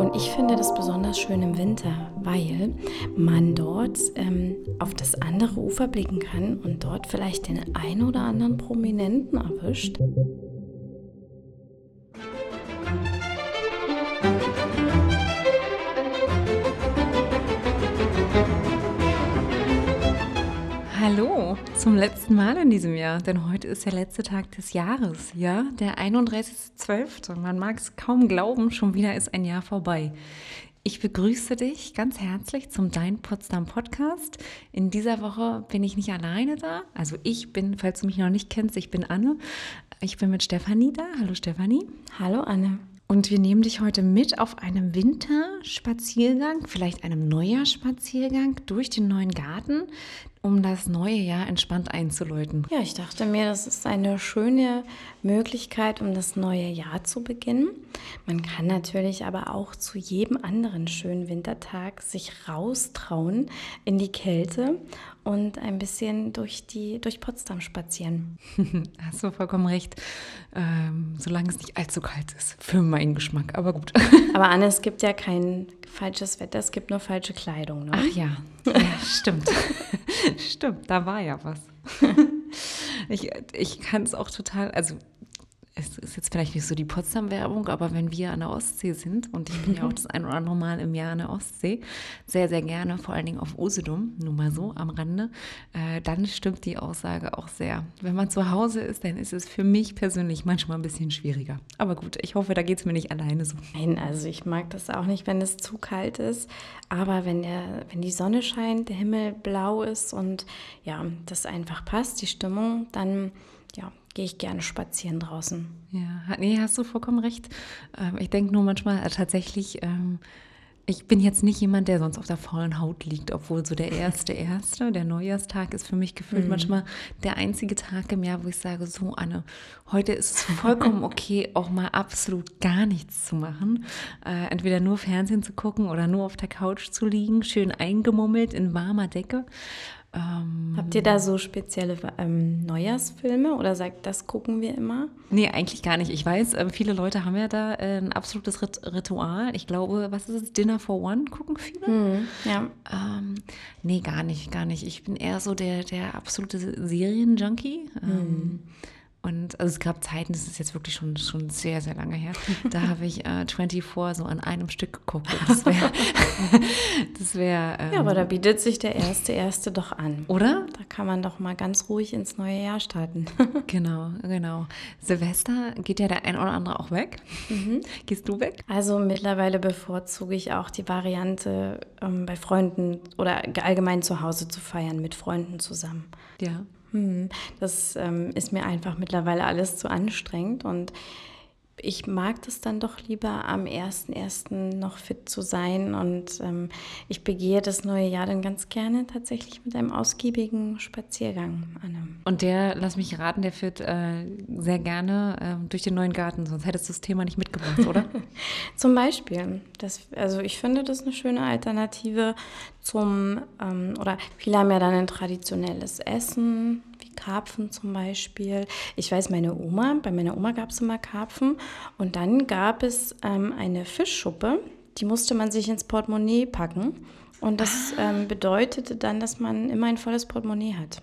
Und ich finde das besonders schön im Winter, weil man dort ähm, auf das andere Ufer blicken kann und dort vielleicht den ein oder anderen Prominenten erwischt. Zum letzten Mal in diesem Jahr, denn heute ist der letzte Tag des Jahres, ja, der 31.12. Man mag es kaum glauben, schon wieder ist ein Jahr vorbei. Ich begrüße dich ganz herzlich zum Dein Potsdam Podcast. In dieser Woche bin ich nicht alleine da. Also ich bin, falls du mich noch nicht kennst, ich bin Anne. Ich bin mit Stefanie da. Hallo Stefanie. Hallo Anne. Und wir nehmen dich heute mit auf einem Winterspaziergang, vielleicht einem Neujahrspaziergang durch den neuen Garten, um das neue Jahr entspannt einzuläuten. Ja, ich dachte mir, das ist eine schöne Möglichkeit, um das neue Jahr zu beginnen. Man kann natürlich aber auch zu jedem anderen schönen Wintertag sich raustrauen in die Kälte und ein bisschen durch, die, durch Potsdam spazieren. Hast du vollkommen recht, ähm, solange es nicht allzu kalt ist, für meinen Geschmack, aber gut. Aber Anne, es gibt ja kein falsches Wetter, es gibt nur falsche Kleidung. Ne? Ach ja, ja stimmt. Stimmt, da war ja was. ich ich kann es auch total, also es ist jetzt vielleicht nicht so die Potsdam-Werbung, aber wenn wir an der Ostsee sind, und ich bin ja auch das ein oder andere Mal im Jahr an der Ostsee, sehr, sehr gerne, vor allen Dingen auf Usedom, nur mal so am Rande, äh, dann stimmt die Aussage auch sehr. Wenn man zu Hause ist, dann ist es für mich persönlich manchmal ein bisschen schwieriger. Aber gut, ich hoffe, da geht es mir nicht alleine so. Nein, also ich mag das auch nicht, wenn es zu kalt ist, aber wenn, der, wenn die Sonne scheint, der Himmel blau ist und ja, das einfach passt, die Stimmung, dann ja, gehe ich gerne spazieren draußen. Ja, nee, hast du vollkommen recht. Ähm, ich denke nur manchmal äh, tatsächlich, ähm, ich bin jetzt nicht jemand, der sonst auf der faulen Haut liegt, obwohl so der erste, erste, der Neujahrstag ist für mich gefühlt mhm. manchmal der einzige Tag im Jahr, wo ich sage, so Anne, heute ist es vollkommen okay, auch mal absolut gar nichts zu machen. Äh, entweder nur Fernsehen zu gucken oder nur auf der Couch zu liegen, schön eingemummelt in warmer Decke. Ähm, Habt ihr da so spezielle ähm, Neujahrsfilme oder sagt, das gucken wir immer? Nee, eigentlich gar nicht. Ich weiß, äh, viele Leute haben ja da äh, ein absolutes Rit Ritual. Ich glaube, was ist es? Dinner for One gucken viele? Hm, ja. Ähm, nee, gar nicht, gar nicht. Ich bin eher so der, der absolute Serienjunkie. Hm. Ähm, und also es gab Zeiten, das ist jetzt wirklich schon, schon sehr, sehr lange her, da habe ich äh, 24 so an einem Stück geguckt. Das wäre. wär, ähm, ja, aber da bietet sich der erste Erste doch an. Oder? Da kann man doch mal ganz ruhig ins neue Jahr starten. genau, genau. Silvester geht ja der ein oder andere auch weg. Mhm. Gehst du weg? Also mittlerweile bevorzuge ich auch die Variante, ähm, bei Freunden oder allgemein zu Hause zu feiern, mit Freunden zusammen. Ja. Hm, das ähm, ist mir einfach mittlerweile alles zu anstrengend und ich mag das dann doch lieber am 1.1. noch fit zu sein und ähm, ich begehe das neue Jahr dann ganz gerne tatsächlich mit einem ausgiebigen Spaziergang, Anne. Und der, lass mich raten, der führt äh, sehr gerne äh, durch den neuen Garten, sonst hättest du das Thema nicht mitgebracht, oder? zum Beispiel. Das, also ich finde das eine schöne Alternative zum, ähm, oder viele haben ja dann ein traditionelles Essen, Karpfen zum Beispiel. Ich weiß, meine Oma, bei meiner Oma gab es immer Karpfen und dann gab es ähm, eine Fischschuppe, die musste man sich ins Portemonnaie packen. Und das ah. ähm, bedeutete dann, dass man immer ein volles Portemonnaie hat.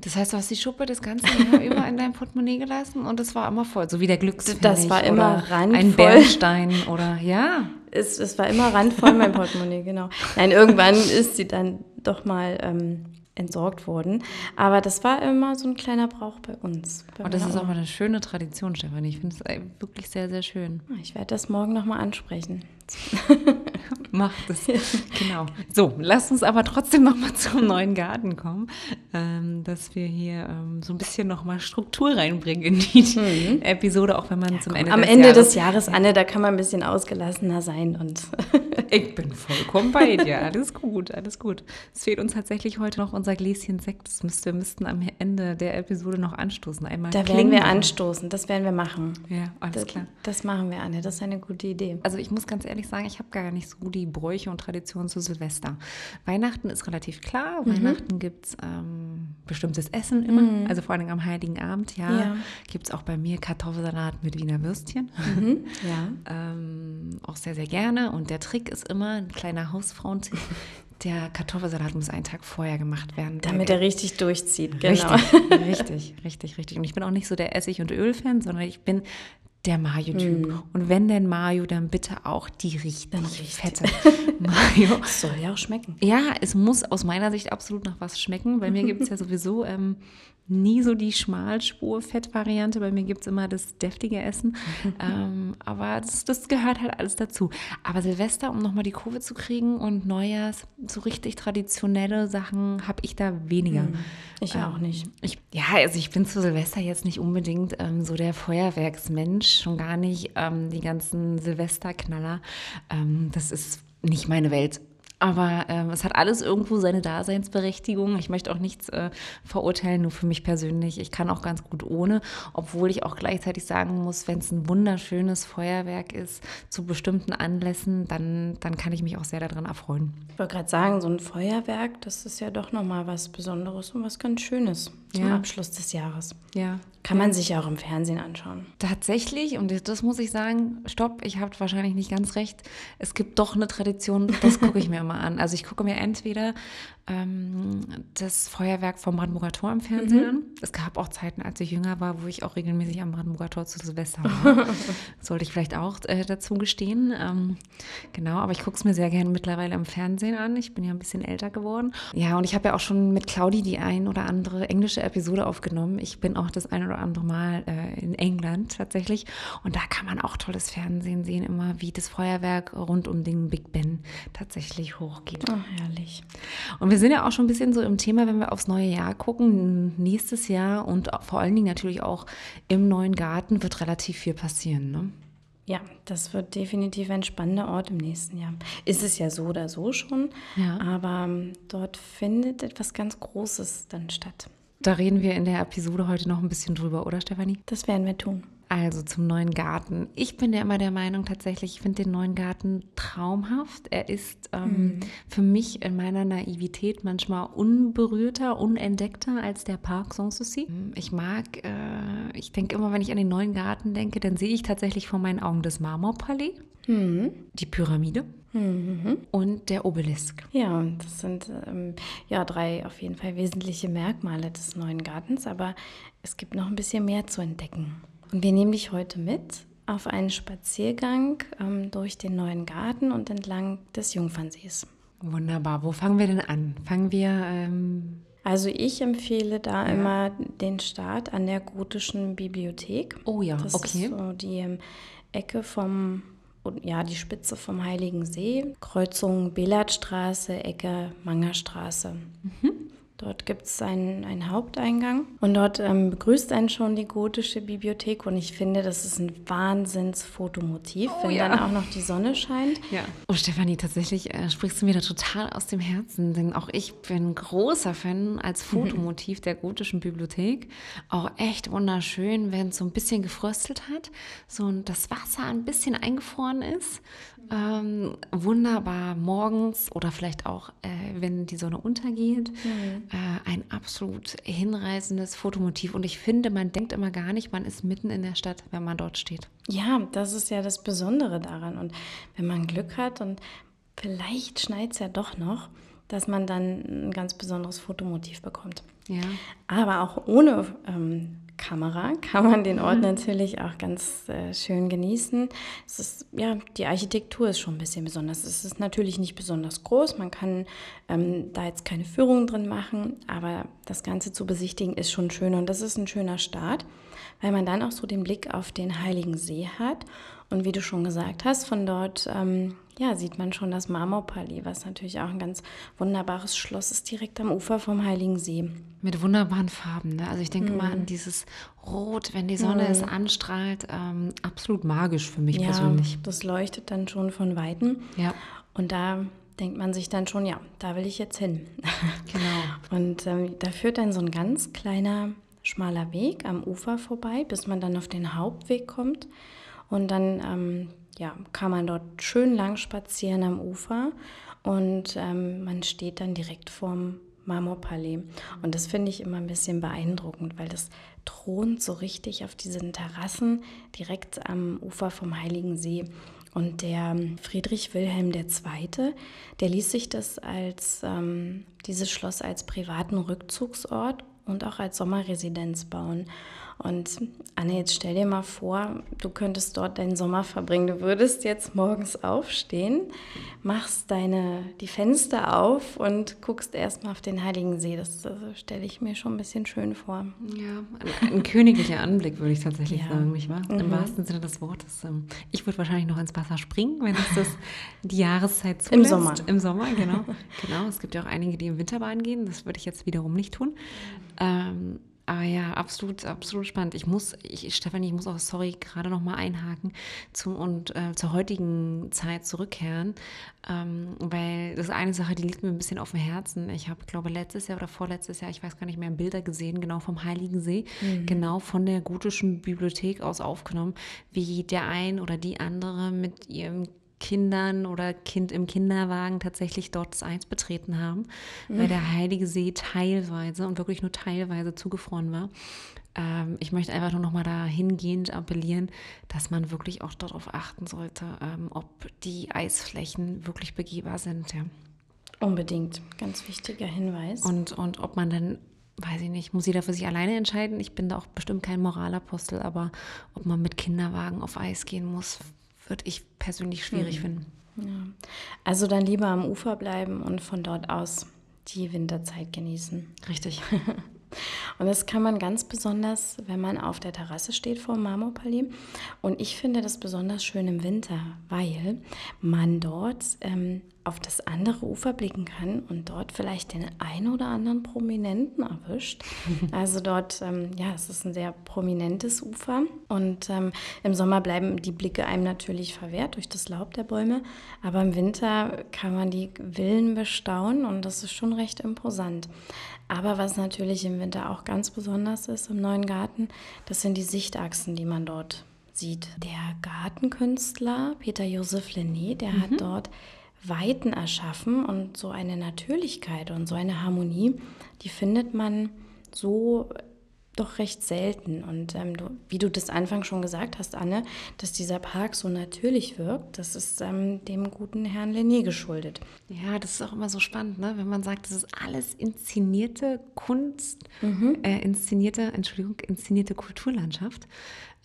Das heißt, du hast die Schuppe das ganze Jahr über in deinem Portemonnaie gelassen und es war immer voll, so wie der Glückspfennig Das war immer randvoll. Ein Bernstein oder ja. Es, es war immer randvoll mein Portemonnaie, genau. Nein, irgendwann ist sie dann doch mal ähm, entsorgt worden. Aber das war immer so ein kleiner Brauch bei uns. Bei und das ist auch eine schöne Tradition, Stefanie. Ich finde es wirklich sehr, sehr schön. Ich werde das morgen nochmal ansprechen. Mach das. Genau. So, lass uns aber trotzdem nochmal zum neuen Garten kommen, ähm, dass wir hier ähm, so ein bisschen nochmal Struktur reinbringen in die mhm. Episode, auch wenn man ja, zum komm, Ende am des Ende Jahres des Jahres, Anne, da kann man ein bisschen ausgelassener sein und ich bin vollkommen bei dir. Alles gut, alles gut. Es fehlt uns tatsächlich heute noch unser Gläschen Sekt. Das müsst, wir müssten am Ende der Episode noch anstoßen. Einmal da werden wir anstoßen, das werden wir machen. Ja, alles das, klar. Das machen wir, Anne. Das ist eine gute Idee. Also ich muss ganz ehrlich sagen, ich habe gar nicht so die Bräuche und Traditionen zu Silvester. Weihnachten ist relativ klar. Mhm. Weihnachten gibt es ähm, bestimmtes Essen immer, also vor allem am Heiligen Abend, ja. Mhm. Ja. Gibt es auch bei mir Kartoffelsalat mit Wiener Würstchen. Mhm. Ja. Ähm, auch sehr, sehr gerne. Und der Trick ist immer, ein kleiner Hausfrauentipp, der Kartoffelsalat muss einen Tag vorher gemacht werden. Damit er richtig durchzieht, genau. Richtig, richtig, richtig, richtig. Und ich bin auch nicht so der Essig- und Öl-Fan, sondern ich bin der Mayo-Typ. Und wenn denn Mayo, dann bitte auch die richtig, Dann richtig. fette Mayo. Das soll ja auch schmecken. Ja, es muss aus meiner Sicht absolut nach was schmecken. Bei mir gibt es ja sowieso ähm, nie so die Schmalspur-Fett-Variante. Bei mir gibt es immer das deftige Essen. ähm, aber das, das gehört halt alles dazu. Aber Silvester, um nochmal die Kurve zu kriegen und Neujahrs, so richtig traditionelle Sachen habe ich da weniger. Ich auch nicht. Ich, ja, also ich bin zu Silvester jetzt nicht unbedingt ähm, so der Feuerwerksmensch, schon gar nicht ähm, die ganzen Silvesterknaller. Ähm, das ist nicht meine Welt. Aber ähm, es hat alles irgendwo seine Daseinsberechtigung. Ich möchte auch nichts äh, verurteilen, nur für mich persönlich. Ich kann auch ganz gut ohne, obwohl ich auch gleichzeitig sagen muss, wenn es ein wunderschönes Feuerwerk ist zu bestimmten Anlässen, dann, dann kann ich mich auch sehr daran erfreuen. Ich wollte gerade sagen, so ein Feuerwerk, das ist ja doch nochmal was Besonderes und was ganz Schönes zum Ja. Abschluss des Jahres. Ja, Kann man sich ja auch im Fernsehen anschauen. Tatsächlich, und das muss ich sagen, stopp, ich habe wahrscheinlich nicht ganz recht. Es gibt doch eine Tradition, das gucke ich mir immer an. Also ich gucke mir entweder ähm, das Feuerwerk vom Brandenburger Tor im Fernsehen an. Es gab auch Zeiten, als ich jünger war, wo ich auch regelmäßig am Brandenburger Tor zu Silvester war. Sollte ich vielleicht auch äh, dazu gestehen. Ähm, genau, aber ich gucke es mir sehr gerne mittlerweile im Fernsehen an. Ich bin ja ein bisschen älter geworden. Ja, und ich habe ja auch schon mit Claudi die ein oder andere englische Episode aufgenommen. Ich bin auch das ein oder andere Mal äh, in England tatsächlich. Und da kann man auch tolles Fernsehen sehen, immer wie das Feuerwerk rund um den Big Ben tatsächlich hochgeht. Oh, herrlich. Und wir sind ja auch schon ein bisschen so im Thema, wenn wir aufs neue Jahr gucken. Nächstes Jahr und vor allen Dingen natürlich auch im neuen Garten wird relativ viel passieren. Ne? Ja, das wird definitiv ein spannender Ort im nächsten Jahr. Ist es ja so oder so schon, Ja. aber ähm, dort findet etwas ganz Großes dann statt. Da reden wir in der Episode heute noch ein bisschen drüber, oder Stefanie? Das werden wir tun. Also zum neuen Garten. Ich bin ja immer der Meinung tatsächlich, ich finde den neuen Garten traumhaft. Er ist ähm, für mich in meiner Naivität manchmal unberührter, unentdeckter als der Park Sanssouci. Ich mag, äh, ich denke immer, wenn ich an den neuen Garten denke, dann sehe ich tatsächlich vor meinen Augen das Marmorpalais, die Pyramide und der Obelisk. Ja, das sind ähm, ja drei auf jeden Fall wesentliche Merkmale des neuen Gartens, aber es gibt noch ein bisschen mehr zu entdecken. Und wir nehmen dich heute mit auf einen Spaziergang ähm, durch den neuen Garten und entlang des Jungfernsees. Wunderbar. Wo fangen wir denn an? Fangen wir ähm, Also ich empfehle da immer den Start an der gotischen Bibliothek. Oh ja, das okay. ist so die ähm, Ecke vom, ja, die Spitze vom Heiligen See, Kreuzung Belatstraße, Ecke Mangerstraße. Mhm. Dort gibt es einen, einen Haupteingang und dort ähm, begrüßt einen schon die gotische Bibliothek und ich finde, das ist ein Wahnsinns-Fotomotiv, wenn Oh ja. dann auch noch die Sonne scheint. Ja. Oh, Stefanie, tatsächlich äh, sprichst du mir da total aus dem Herzen, denn auch ich bin großer Fan als Fotomotiv der gotischen Bibliothek. Auch echt wunderschön, wenn es so ein bisschen gefröstelt hat, so das Wasser ein bisschen eingefroren ist. Ähm, wunderbar morgens oder vielleicht auch, äh, wenn die Sonne untergeht. Äh, ein absolut hinreißendes Fotomotiv. Und ich finde, man denkt immer gar nicht, man ist mitten in der Stadt, wenn man dort steht. Ja, das ist ja das Besondere daran. Und wenn man Glück hat und vielleicht schneit es ja doch noch, dass man dann ein ganz besonderes Fotomotiv bekommt. Ja. Aber auch ohne ähm, Kamera kann man den Ort natürlich auch ganz äh, schön genießen. Es ist, ja, die Architektur ist schon ein bisschen besonders. Es ist natürlich nicht besonders groß. Man kann ähm, da jetzt keine Führung drin machen, aber das Ganze zu besichtigen ist schon schön und das ist ein schöner Start, weil man dann auch so den Blick auf den Heiligen See hat. Und wie du schon gesagt hast, von dort ähm, ja, sieht man schon das Marmorpalais, was natürlich auch ein ganz wunderbares Schloss ist, direkt am Ufer vom Heiligen See. Mit wunderbaren Farben. Ne? Also ich denke Mhm. mal an dieses Rot, wenn die Sonne es anstrahlt. Ähm, absolut magisch für mich Ja, persönlich. das leuchtet dann schon von Weitem. Ja, Und da denkt man sich dann schon, ja, da will ich jetzt hin. genau. Und ähm, da führt dann so ein ganz kleiner, schmaler Weg am Ufer vorbei, bis man dann auf den Hauptweg kommt. Und dann ähm, ja, kann man dort schön lang spazieren am Ufer. Und ähm, man steht dann direkt vorm Marmorpalais. Und das finde ich immer ein bisschen beeindruckend, weil das thront so richtig auf diesen Terrassen direkt am Ufer vom Heiligen See. Und der Friedrich Wilhelm II., der ließ sich das als ähm, dieses Schloss als privaten Rückzugsort und auch als Sommerresidenz bauen. Und Anne, jetzt stell dir mal vor, du könntest dort deinen Sommer verbringen. Du würdest jetzt morgens aufstehen, machst deine, die Fenster auf und guckst erstmal auf den Heiligen See. Das, das stelle ich mir schon ein bisschen schön vor. Ja, ein, ein königlicher Anblick, würde ich tatsächlich ja. sagen, nicht wahr? Mhm. Im wahrsten Sinne des Wortes. Ähm, ich würde wahrscheinlich noch ins Wasser springen, wenn es das die Jahreszeit zulässt. Im Sommer. Im Sommer, genau. genau. Es gibt ja auch einige, die im Winterbahn gehen. Das würde ich jetzt wiederum nicht tun. Ähm, aber ja, absolut, absolut spannend. Ich muss, ich, Stefanie, ich muss auch, sorry, gerade noch mal einhaken zum, und äh, zur heutigen Zeit zurückkehren, ähm, weil das ist eine Sache, die liegt mir ein bisschen auf dem Herzen. Ich habe, glaube letztes Jahr oder vorletztes Jahr, ich weiß gar nicht mehr, Bilder gesehen, genau vom Heiligen See, mhm. genau von der gotischen Bibliothek aus aufgenommen, wie der ein oder die andere mit ihrem Kindern oder Kind im Kinderwagen tatsächlich dort das Eis betreten haben, mhm. weil der Heilige See teilweise und wirklich nur teilweise zugefroren war. Ähm, ich möchte einfach nur noch mal dahingehend appellieren, dass man wirklich auch darauf achten sollte, ähm, ob die Eisflächen wirklich begehbar sind. Ja. Unbedingt, ganz wichtiger Hinweis. Und, und ob man dann weiß ich nicht, muss jeder für sich alleine entscheiden. Ich bin da auch bestimmt kein Moralapostel, aber ob man mit Kinderwagen auf Eis gehen muss, würde ich persönlich schwierig mhm. finden. Ja. Also dann lieber am Ufer bleiben und von dort aus die Winterzeit genießen. Richtig. Und das kann man ganz besonders, wenn man auf der Terrasse steht vor dem Marmorpalais. Und ich finde das besonders schön im Winter, weil man dort ähm, auf das andere Ufer blicken kann und dort vielleicht den einen oder anderen Prominenten erwischt. Also dort, ähm, ja, es ist ein sehr prominentes Ufer und ähm, im Sommer bleiben die Blicke einem natürlich verwehrt durch das Laub der Bäume, aber im Winter kann man die Villen bestaunen und das ist schon recht imposant. Aber was natürlich im Winter auch ganz besonders ist im neuen Garten, das sind die Sichtachsen, die man dort sieht. Der Gartenkünstler Peter Josef Lenné, der mhm. hat dort Weiten erschaffen und so eine Natürlichkeit und so eine Harmonie, die findet man so doch recht selten. Und ähm, du, wie du das Anfang schon gesagt hast, Anne, dass dieser Park so natürlich wirkt, das ist ähm, dem guten Herrn Lené geschuldet. Ja, das ist auch immer so spannend, ne? wenn man sagt, das ist alles inszenierte Kunst, mhm. äh, inszenierte, Entschuldigung, inszenierte Kulturlandschaft.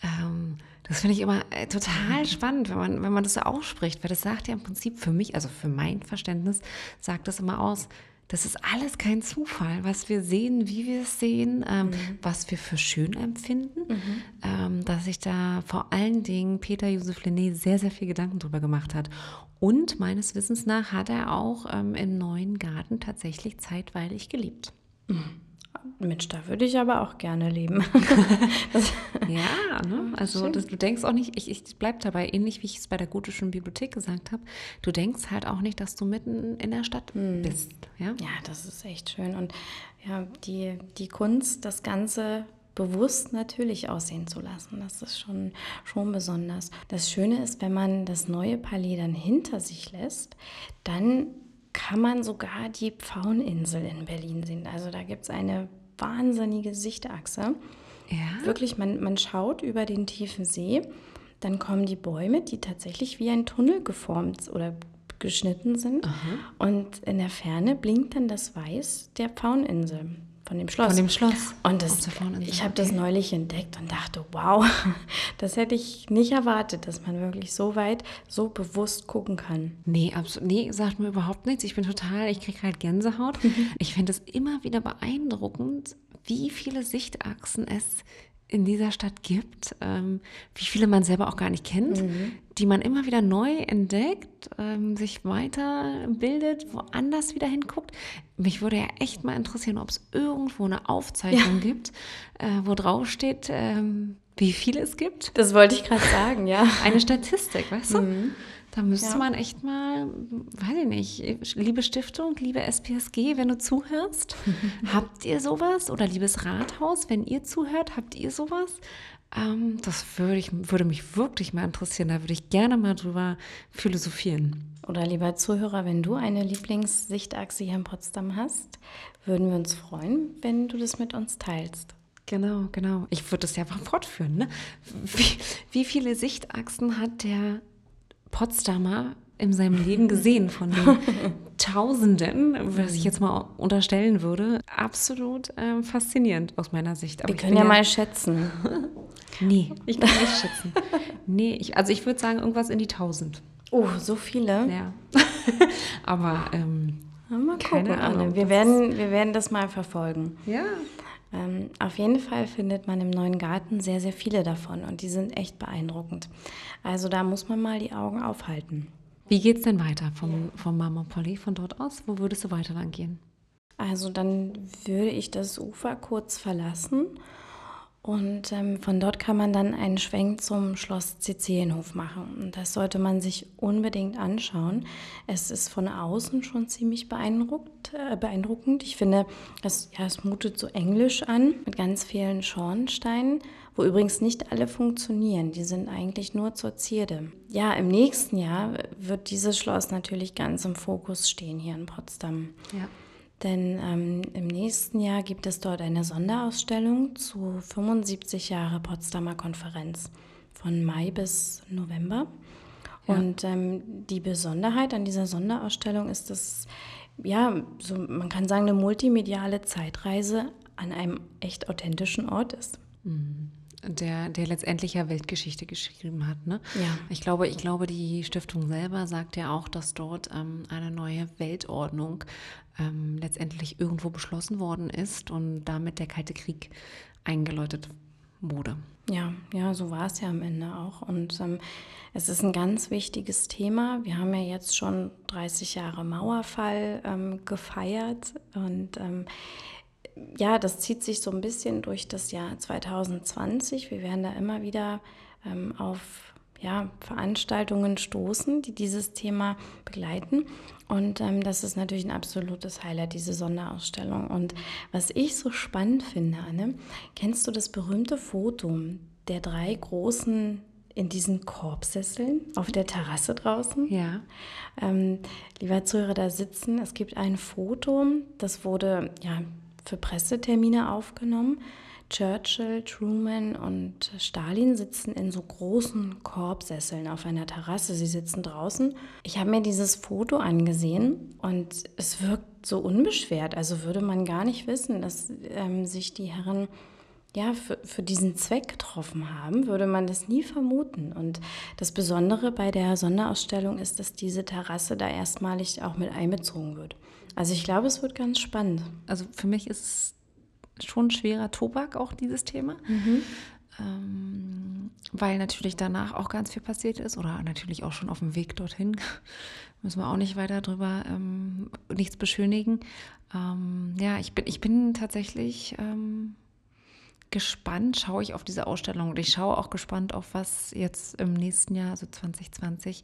Ähm, das finde ich immer äh, total mhm. spannend, wenn man, wenn man das so ausspricht, weil das sagt ja im Prinzip für mich, also für mein Verständnis, sagt das immer aus, das ist alles kein Zufall, was wir sehen, wie wir es sehen, ähm, mhm. was wir für schön empfinden. Mhm. Ähm, dass sich da vor allen Dingen Peter Josef Lené sehr, sehr viel Gedanken drüber gemacht hat. Und meines Wissens nach hat er auch ähm, im neuen Garten tatsächlich zeitweilig gelebt. Mhm. Mensch, da würde ich aber auch gerne leben. ja, ne? also das, du denkst auch nicht, ich, ich bleibe dabei, ähnlich wie ich es bei der gotischen Bibliothek gesagt habe, du denkst halt auch nicht, dass du mitten in der Stadt hm. bist. Ja? ja, das ist echt schön. Und ja, die, die Kunst, das Ganze bewusst natürlich aussehen zu lassen. Das ist schon, schon besonders. Das Schöne ist, wenn man das neue Palais dann hinter sich lässt, dann kann man sogar die Pfaueninsel in Berlin sehen. Also da gibt es eine wahnsinnige Sichtachse. Ja. Wirklich, man, man schaut über den tiefen See, dann kommen die Bäume, die tatsächlich wie ein Tunnel geformt oder geschnitten sind. Aha. Und in der Ferne blinkt dann das Weiß der Pfaueninsel. Von dem Schloss. Von dem Schloss. Und das, ich habe das neulich entdeckt und dachte, wow, das hätte ich nicht erwartet, dass man wirklich so weit, so bewusst gucken kann. Nee, absolut. Nee, sagt mir überhaupt nichts. Ich bin total, ich kriege halt Gänsehaut. ich finde es immer wieder beeindruckend, wie viele Sichtachsen es in dieser Stadt gibt, ähm, wie viele man selber auch gar nicht kennt, mhm. die man immer wieder neu entdeckt, ähm, sich weiterbildet, woanders wieder hinguckt. Mich würde ja echt mal interessieren, ob es irgendwo eine Aufzeichnung ja. gibt, äh, wo drauf steht, ähm, wie viele es gibt. Das wollte ich gerade sagen, ja. Eine Statistik, weißt du? Mhm. Da müsste ja. man echt mal, weiß ich nicht, liebe Stiftung, liebe SPSG, wenn du zuhörst, habt ihr sowas? Oder liebes Rathaus, wenn ihr zuhört, habt ihr sowas? Ähm, das würde, ich, würde mich wirklich mal interessieren. Da würde ich gerne mal drüber philosophieren. Oder lieber Zuhörer, wenn du eine Lieblingssichtachse hier in Potsdam hast, würden wir uns freuen, wenn du das mit uns teilst. Genau, genau. Ich würde das ja einfach fortführen. Ne? Wie, wie viele Sichtachsen hat der Potsdamer in seinem Leben gesehen von den Tausenden, was ich jetzt mal unterstellen würde. Absolut äh, faszinierend aus meiner Sicht. Aber Wir können ja, ja, mal schätzen. nee, ich kann nicht schätzen. Nee, ich, also ich würde sagen irgendwas in die Tausend. Oh, so viele? Ja. Aber ähm, mal gucken, keine Ahnung. Wir werden, wir werden das mal verfolgen. Ja. Ähm, auf jeden Fall findet man im neuen Garten sehr, sehr viele davon und die sind echt beeindruckend. Also da muss man mal die Augen aufhalten. Wie geht es denn weiter vom, vom Mama Polly von dort aus? Wo würdest du weiter lang gehen? Also dann würde ich das Ufer kurz verlassen und ähm, von dort kann man dann einen Schwenk zum Schloss Sizilienhof machen. Und das sollte man sich unbedingt anschauen. Es ist von außen schon ziemlich beeindruckt, äh, beeindruckend. Ich finde, es, ja, es mutet so englisch an, mit ganz vielen Schornsteinen, wo übrigens nicht alle funktionieren. Die sind eigentlich nur zur Zierde. Ja, im nächsten Jahr wird dieses Schloss natürlich ganz im Fokus stehen hier in Potsdam. Ja. Denn ähm, im nächsten Jahr gibt es dort eine Sonderausstellung zu 75 Jahre Potsdamer Konferenz von Mai bis November. Ja. Und ähm, die Besonderheit an dieser Sonderausstellung ist, dass, ja, so, man kann sagen, eine multimediale Zeitreise an einem echt authentischen Ort ist. Mhm der, der letztendlich ja Weltgeschichte geschrieben hat. Ne? Ja. Ich glaube, ich glaube, die Stiftung selber sagt ja auch, dass dort ähm, eine neue Weltordnung ähm, letztendlich irgendwo beschlossen worden ist und damit der Kalte Krieg eingeläutet wurde. Ja, ja, so war es ja am Ende auch. Und ähm, es ist ein ganz wichtiges Thema. Wir haben ja jetzt schon 30 Jahre Mauerfall ähm, gefeiert und ähm, ja, das zieht sich so ein bisschen durch das Jahr 2020. Wir werden da immer wieder ähm, auf ja, Veranstaltungen stoßen, die dieses Thema begleiten. Und ähm, das ist natürlich ein absolutes Highlight, diese Sonderausstellung. Und was ich so spannend finde, Anne, kennst du das berühmte Foto der drei großen in diesen Korbsesseln auf der Terrasse draußen? Ja. Ähm, lieber Zuhörer, da sitzen, es gibt ein Foto, das wurde ja für Pressetermine aufgenommen. Churchill, Truman und Stalin sitzen in so großen Korbsesseln auf einer Terrasse. Sie sitzen draußen. Ich habe mir dieses Foto angesehen und es wirkt so unbeschwert. Also würde man gar nicht wissen, dass ähm, sich die Herren ja, für, für diesen Zweck getroffen haben, würde man das nie vermuten. Und das Besondere bei der Sonderausstellung ist, dass diese Terrasse da erstmalig auch mit einbezogen wird. Also ich glaube, es wird ganz spannend. Also für mich ist es schon schwerer Tobak, auch dieses Thema. Mhm. Ähm, weil natürlich danach auch ganz viel passiert ist oder natürlich auch schon auf dem Weg dorthin. Müssen wir auch nicht weiter drüber ähm, nichts beschönigen. Ähm, ja, ich bin, ich bin tatsächlich ähm, gespannt, schaue ich auf diese Ausstellung und ich schaue auch gespannt auf was jetzt im nächsten Jahr, also 2020,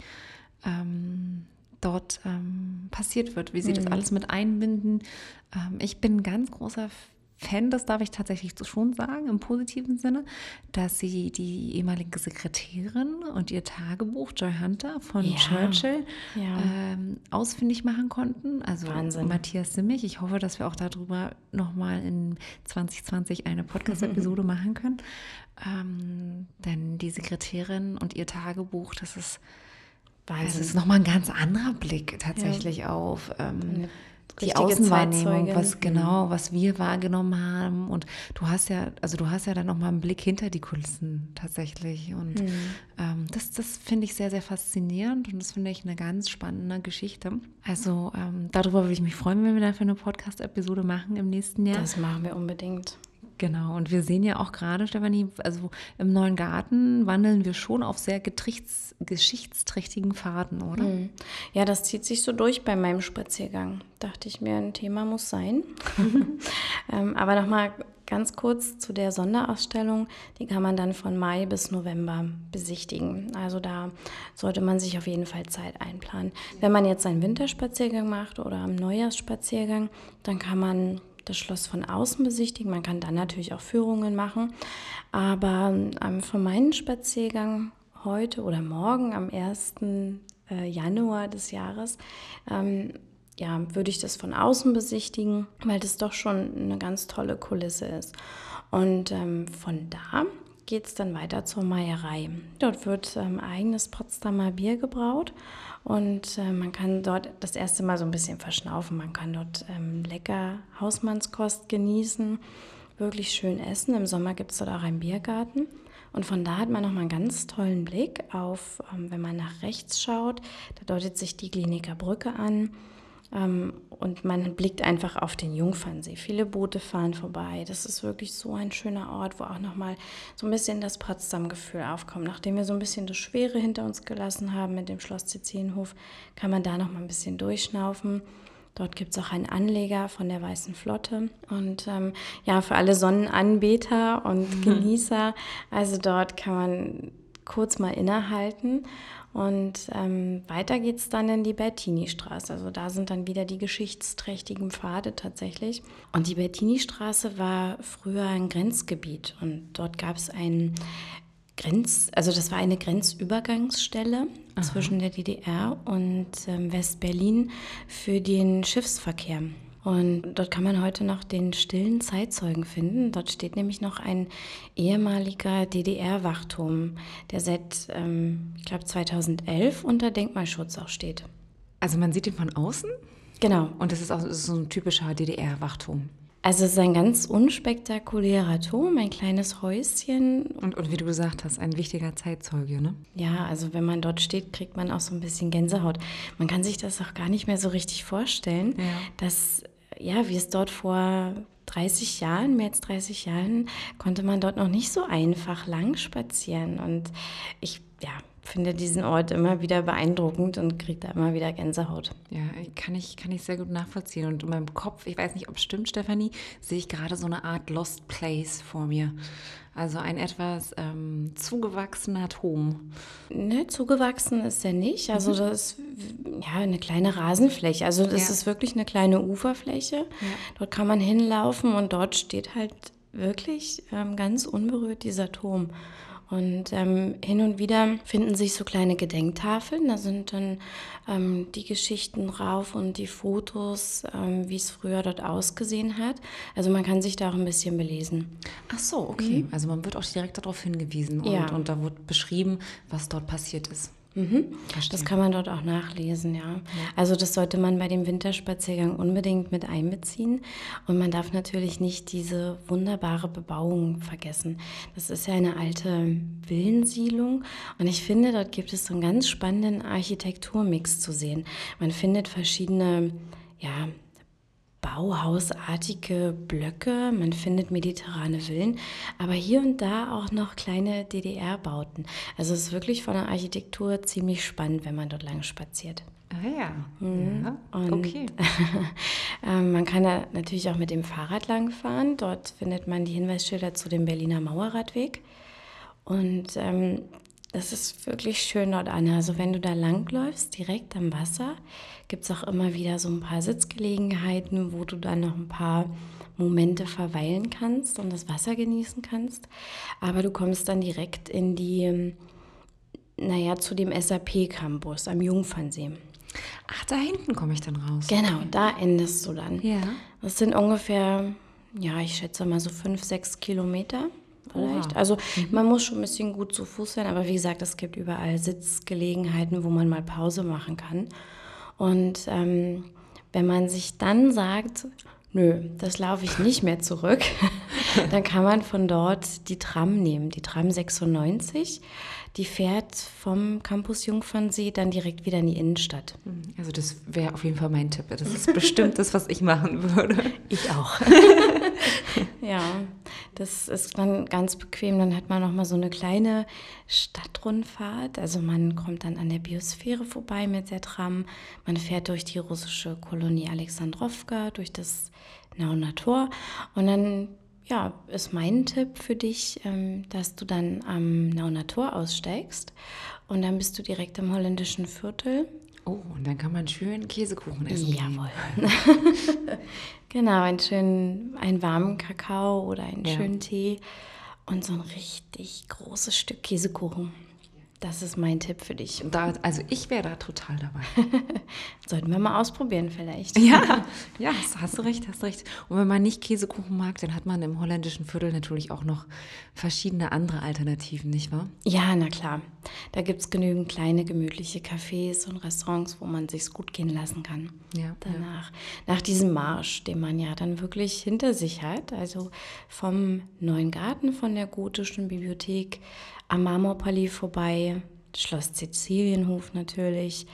ähm, dort ähm, passiert wird, wie sie mhm. das alles mit einbinden. Ähm, ich bin ein ganz großer Fan, das darf ich tatsächlich schon sagen, im positiven Sinne, dass sie die ehemalige Sekretärin und ihr Tagebuch Joy Hunter von ja. Churchill ja. Ähm, ausfindig machen konnten. Also Wahnsinn. Matthias Simmich. Ich hoffe, dass wir auch darüber nochmal in 2020 eine Podcast-Episode machen können. Ähm, denn die Sekretärin und ihr Tagebuch, das ist Wahnsinn. Es ist nochmal ein ganz anderer Blick tatsächlich ja. auf ähm, die Außenwahrnehmung, was mhm. genau, was wir wahrgenommen haben. Und du hast ja, also du hast ja dann nochmal einen Blick hinter die Kulissen tatsächlich. Und mhm. ähm, das, das finde ich sehr, sehr faszinierend und das finde ich eine ganz spannende Geschichte. Also ähm, darüber würde ich mich freuen, wenn wir dafür eine Podcast-Episode machen im nächsten Jahr. Das machen wir unbedingt. Genau, und wir sehen ja auch gerade, Stefanie, also im neuen Garten wandeln wir schon auf sehr geschichtsträchtigen Faden, oder? Mhm. Ja, das zieht sich so durch bei meinem Spaziergang. Dachte ich mir, ein Thema muss sein. ähm, aber nochmal ganz kurz zu der Sonderausstellung. Die kann man dann von Mai bis November besichtigen. Also da sollte man sich auf jeden Fall Zeit einplanen. Wenn man jetzt einen Winterspaziergang macht oder einen Neujahrsspaziergang, dann kann man das Schloss von außen besichtigen. Man kann dann natürlich auch Führungen machen. Aber ähm, von meinem Spaziergang heute oder morgen am 1. Äh, Januar des Jahres ähm, ja, würde ich das von außen besichtigen, weil das doch schon eine ganz tolle Kulisse ist. Und ähm, von da geht es dann weiter zur Meierei. Dort wird ähm, eigenes Potsdamer Bier gebraut und äh, man kann dort das erste Mal so ein bisschen verschnaufen. Man kann dort ähm, lecker Hausmannskost genießen, wirklich schön essen. Im Sommer gibt es dort auch einen Biergarten. Und von da hat man nochmal einen ganz tollen Blick auf, ähm, wenn man nach rechts schaut, da deutet sich die Kliniker Brücke an. Ähm, und man blickt einfach auf den Jungfernsee. Viele Boote fahren vorbei. Das ist wirklich so ein schöner Ort, wo auch nochmal so ein bisschen das Potsdam-Gefühl aufkommt. Nachdem wir so ein bisschen das Schwere hinter uns gelassen haben mit dem Schloss Zizienhof, kann man da nochmal ein bisschen durchschnaufen. Dort gibt es auch einen Anleger von der Weißen Flotte. Und ähm, ja, für alle Sonnenanbeter und. Genießer, also dort kann man kurz mal innehalten und ähm, weiter geht es dann in die Bertini-Straße. Also da sind dann wieder die geschichtsträchtigen Pfade tatsächlich. Und die Bertini-Straße war früher ein Grenzgebiet und dort gab es ein Grenz, also das war eine Grenzübergangsstelle Aha. zwischen der DDR und ähm, West-Berlin für den Schiffsverkehr. Und dort kann man heute noch den stillen Zeitzeugen finden. Dort steht nämlich noch ein ehemaliger DDR-Wachturm, der seit, ähm, ich glaube, 2011 unter Denkmalschutz auch steht. Also man sieht ihn von außen? Genau. Und das ist auch so ein typischer DDR-Wachturm. Also es ist ein ganz unspektakulärer Turm, ein kleines Häuschen. Und, und wie du gesagt hast, ein wichtiger Zeitzeuge, ne? Ja, also wenn man dort steht, kriegt man auch so ein bisschen Gänsehaut. Man kann sich das auch gar nicht mehr so richtig vorstellen, ja. dass, ja, wie es dort vor 30 Jahren, mehr als 30 Jahren, konnte man dort noch nicht so einfach lang spazieren. Und ich, ja, finde diesen Ort immer wieder beeindruckend und kriege da immer wieder Gänsehaut. Ja, kann ich, kann ich sehr gut nachvollziehen. Und in meinem Kopf, ich weiß nicht, ob es stimmt, Stefanie, sehe ich gerade so eine Art Lost Place vor mir. Also ein etwas ähm, zugewachsener Turm. Ne, zugewachsen ist er nicht. Also mhm. das ist ja eine kleine Rasenfläche. Also das ja. ist wirklich eine kleine Uferfläche. Ja. Dort kann man hinlaufen und dort steht halt wirklich ähm, ganz unberührt dieser Turm. Und ähm, hin und wieder finden sich so kleine Gedenktafeln. Da sind dann ähm, die Geschichten drauf und die Fotos, ähm, wie es früher dort ausgesehen hat. Also man kann sich da auch ein bisschen belesen. Ach so, okay. Mhm. Also man wird auch direkt darauf hingewiesen und, ja. und da wird beschrieben, was dort passiert ist. Mhm. Das kann man dort auch nachlesen, ja. ja. Also das sollte man bei dem Winterspaziergang unbedingt mit einbeziehen. Und man darf natürlich nicht diese wunderbare Bebauung vergessen. Das ist ja eine alte Villensiedlung und ich finde, dort gibt es so einen ganz spannenden Architekturmix zu sehen. Man findet verschiedene, ja, Bauhausartige Blöcke, man findet mediterrane Villen, aber hier und da auch noch kleine DDR-Bauten. Also es ist wirklich von der Architektur ziemlich spannend, wenn man dort lang spaziert. Ah ja, mhm. ja. Und, okay. ähm, man kann da natürlich auch mit dem Fahrrad langfahren. Dort findet man die Hinweisschilder zu dem Berliner Mauerradweg. Und ähm, das ist wirklich schön dort an. Also wenn du da langläufst, direkt am Wasser, gibt es auch immer wieder so ein paar Sitzgelegenheiten, wo du dann noch ein paar Momente verweilen kannst und das Wasser genießen kannst. Aber du kommst dann direkt in die, naja, zu dem SAP-Campus am Jungfernsee. Ach, da hinten komme ich dann raus. Genau, da endest du dann. Ja. Das sind ungefähr, ja, ich schätze mal so fünf, sechs Kilometer vielleicht. Also mhm. man muss schon ein bisschen gut zu Fuß sein, aber wie gesagt, es gibt überall Sitzgelegenheiten, wo man mal Pause machen kann. Und ähm, wenn man sich dann sagt, nö, das laufe ich nicht mehr zurück, dann kann man von dort die Tram nehmen, die Tram 96. Die fährt vom Campus Jungfernsee dann direkt wieder in die Innenstadt. Mhm. Also das wäre auf jeden Fall mein Tipp. Das ist bestimmt das, was ich machen würde. Ich auch. ja, das ist dann ganz bequem. Dann hat man noch mal so eine kleine Stadtrundfahrt. Also man kommt dann an der Biosphäre vorbei mit der Tram. Man fährt durch die russische Kolonie Alexandrowka, durch das Nauner Tor und dann ja, ist mein Tipp für dich, ähm, dass du dann am Nauner Tor aussteigst und dann bist du direkt im holländischen Viertel. Oh, und dann kann man schön Käsekuchen essen. Jawohl. genau, einen schönen, einen warmen Kakao oder einen Ja. schönen Tee und so ein richtig großes Stück Käsekuchen. Das ist mein Tipp für dich. Da, also ich wäre da total dabei. Sollten wir mal ausprobieren vielleicht. Ja, ja, hast- hast du recht, hast du recht. Und wenn man nicht Käsekuchen mag, dann hat man im holländischen Viertel natürlich auch noch verschiedene andere Alternativen, nicht wahr? Ja, na klar. Da gibt es genügend kleine, gemütliche Cafés und Restaurants, wo man sich's gut gehen lassen kann. Ja, Danach, nach diesem Marsch, den man ja dann wirklich hinter sich hat, also vom Neuen Garten, von der gotischen Bibliothek am Marmorpalais vorbei, Schloss Sizilienhof natürlich,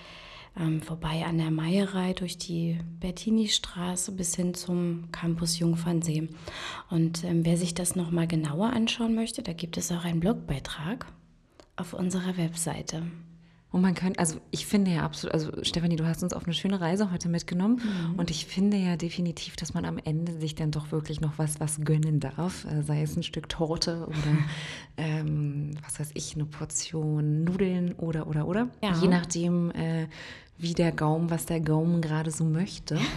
ähm, vorbei an der Meierei durch die Bertini-Straße bis hin zum Campus Jungfernsee. Und ähm, wer sich das nochmal genauer anschauen möchte, da gibt es auch einen Blogbeitrag auf unserer Webseite. Und man kann, also ich finde ja absolut, also Stefanie, du hast uns auf eine schöne Reise heute mitgenommen und ich finde ja definitiv, dass man am Ende sich dann doch wirklich noch was, was gönnen darf, äh, sei es ein Stück Torte oder ähm, was weiß ich, eine Portion Nudeln oder, oder, oder. Ja. Je nachdem, äh, wie der Gaumen, was der Gaumen gerade so möchte.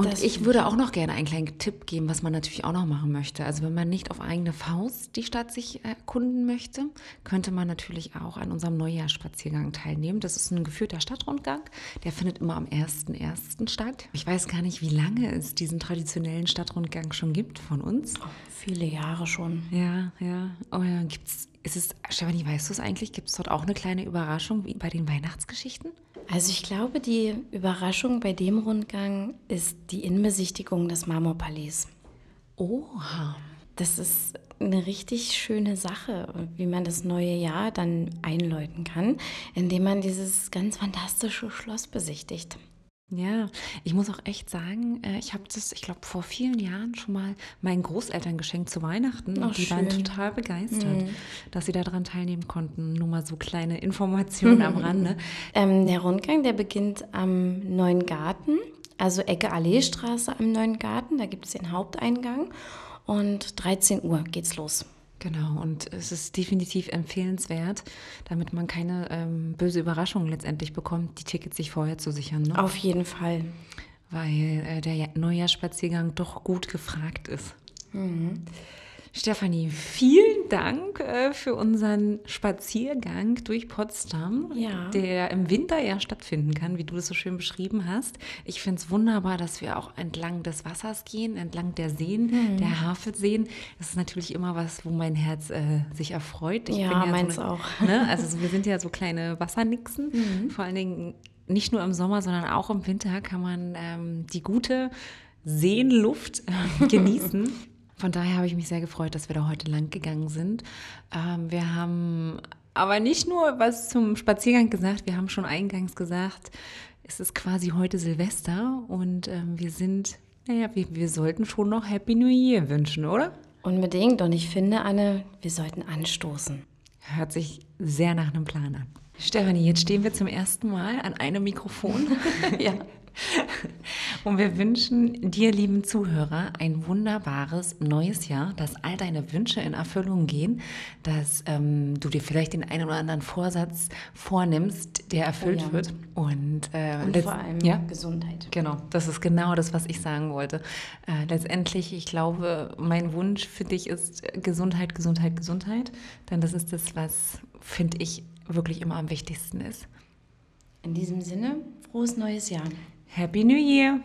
Und Das ich würde auch noch gerne einen kleinen Tipp geben, was man natürlich auch noch machen möchte. Also wenn man nicht auf eigene Faust die Stadt sich erkunden möchte, könnte man natürlich auch an unserem Neujahrsspaziergang teilnehmen. Das ist ein geführter Stadtrundgang. Der findet immer am 1.1. statt. Ich weiß gar nicht, wie lange es diesen traditionellen Stadtrundgang schon gibt von uns. Viele Jahre schon. Ja, ja. Oh ja, gibt's, ist es, Stefanie, weißt du es eigentlich? Gibt es dort auch eine kleine Überraschung wie bei den Weihnachtsgeschichten? Also ich glaube, die Überraschung bei dem Rundgang ist die Innenbesichtigung des Marmorpalais. Oha. Das ist eine richtig schöne Sache, wie man das neue Jahr dann einläuten kann, indem man dieses ganz fantastische Schloss besichtigt. Ja, ich muss auch echt sagen, äh, ich habe das, ich glaube, vor vielen Jahren schon mal meinen Großeltern geschenkt zu Weihnachten. Ach, und die waren schön. total begeistert, dass sie daran teilnehmen konnten. Nur mal so kleine Informationen am Rande. Ähm, der Rundgang, der beginnt am Neuen Garten, also Ecke Alleestraße am Neuen Garten. Da gibt es den Haupteingang und 13 Uhr geht's los. Genau, und es ist definitiv empfehlenswert, damit man keine ähm, böse Überraschung letztendlich bekommt, die Tickets sich vorher zu sichern. Ne? Auf jeden Fall. weil äh, der Ja- Neujahrsspaziergang doch gut gefragt ist. Stefanie, vielen Dank äh, für unseren Spaziergang durch Potsdam, Ja. der im Winter ja stattfinden kann, wie du das so schön beschrieben hast. Ich finde es wunderbar, dass wir auch entlang des Wassers gehen, entlang der Seen, der Havelseen. Das ist natürlich immer was, wo mein Herz äh, sich erfreut. Ich Ja, bin meins so auch. Ne? Also so, wir sind ja so kleine Wassernixen. Vor allen Dingen nicht nur im Sommer, sondern auch im Winter kann man ähm, die gute Seenluft äh, genießen. Von daher habe ich mich sehr gefreut, dass wir da heute lang gegangen sind. Ähm, wir haben aber nicht nur was zum Spaziergang gesagt, wir haben schon eingangs gesagt, es ist quasi heute Silvester und ähm, wir sind, naja, wir, wir sollten schon noch Happy New Year wünschen, oder? Unbedingt. Und ich finde, Anne, wir sollten anstoßen. Hört sich sehr nach einem Plan an. Stefanie, jetzt stehen wir zum ersten Mal an einem Mikrofon. Ja. Und wir wünschen dir, lieben Zuhörer, ein wunderbares neues Jahr, dass all deine Wünsche in Erfüllung gehen, dass ähm, du dir vielleicht den einen oder anderen Vorsatz vornimmst, der erfüllt Oh ja. wird. Und, äh, Und vor allem ja? Gesundheit. Genau, das ist genau das, was ich sagen wollte. Äh, letztendlich, ich glaube, mein Wunsch für dich ist äh, Gesundheit, Gesundheit, Gesundheit. Denn das ist das, was, finde ich, wirklich immer am wichtigsten ist. In diesem Sinne, frohes neues Jahr. Happy New Year!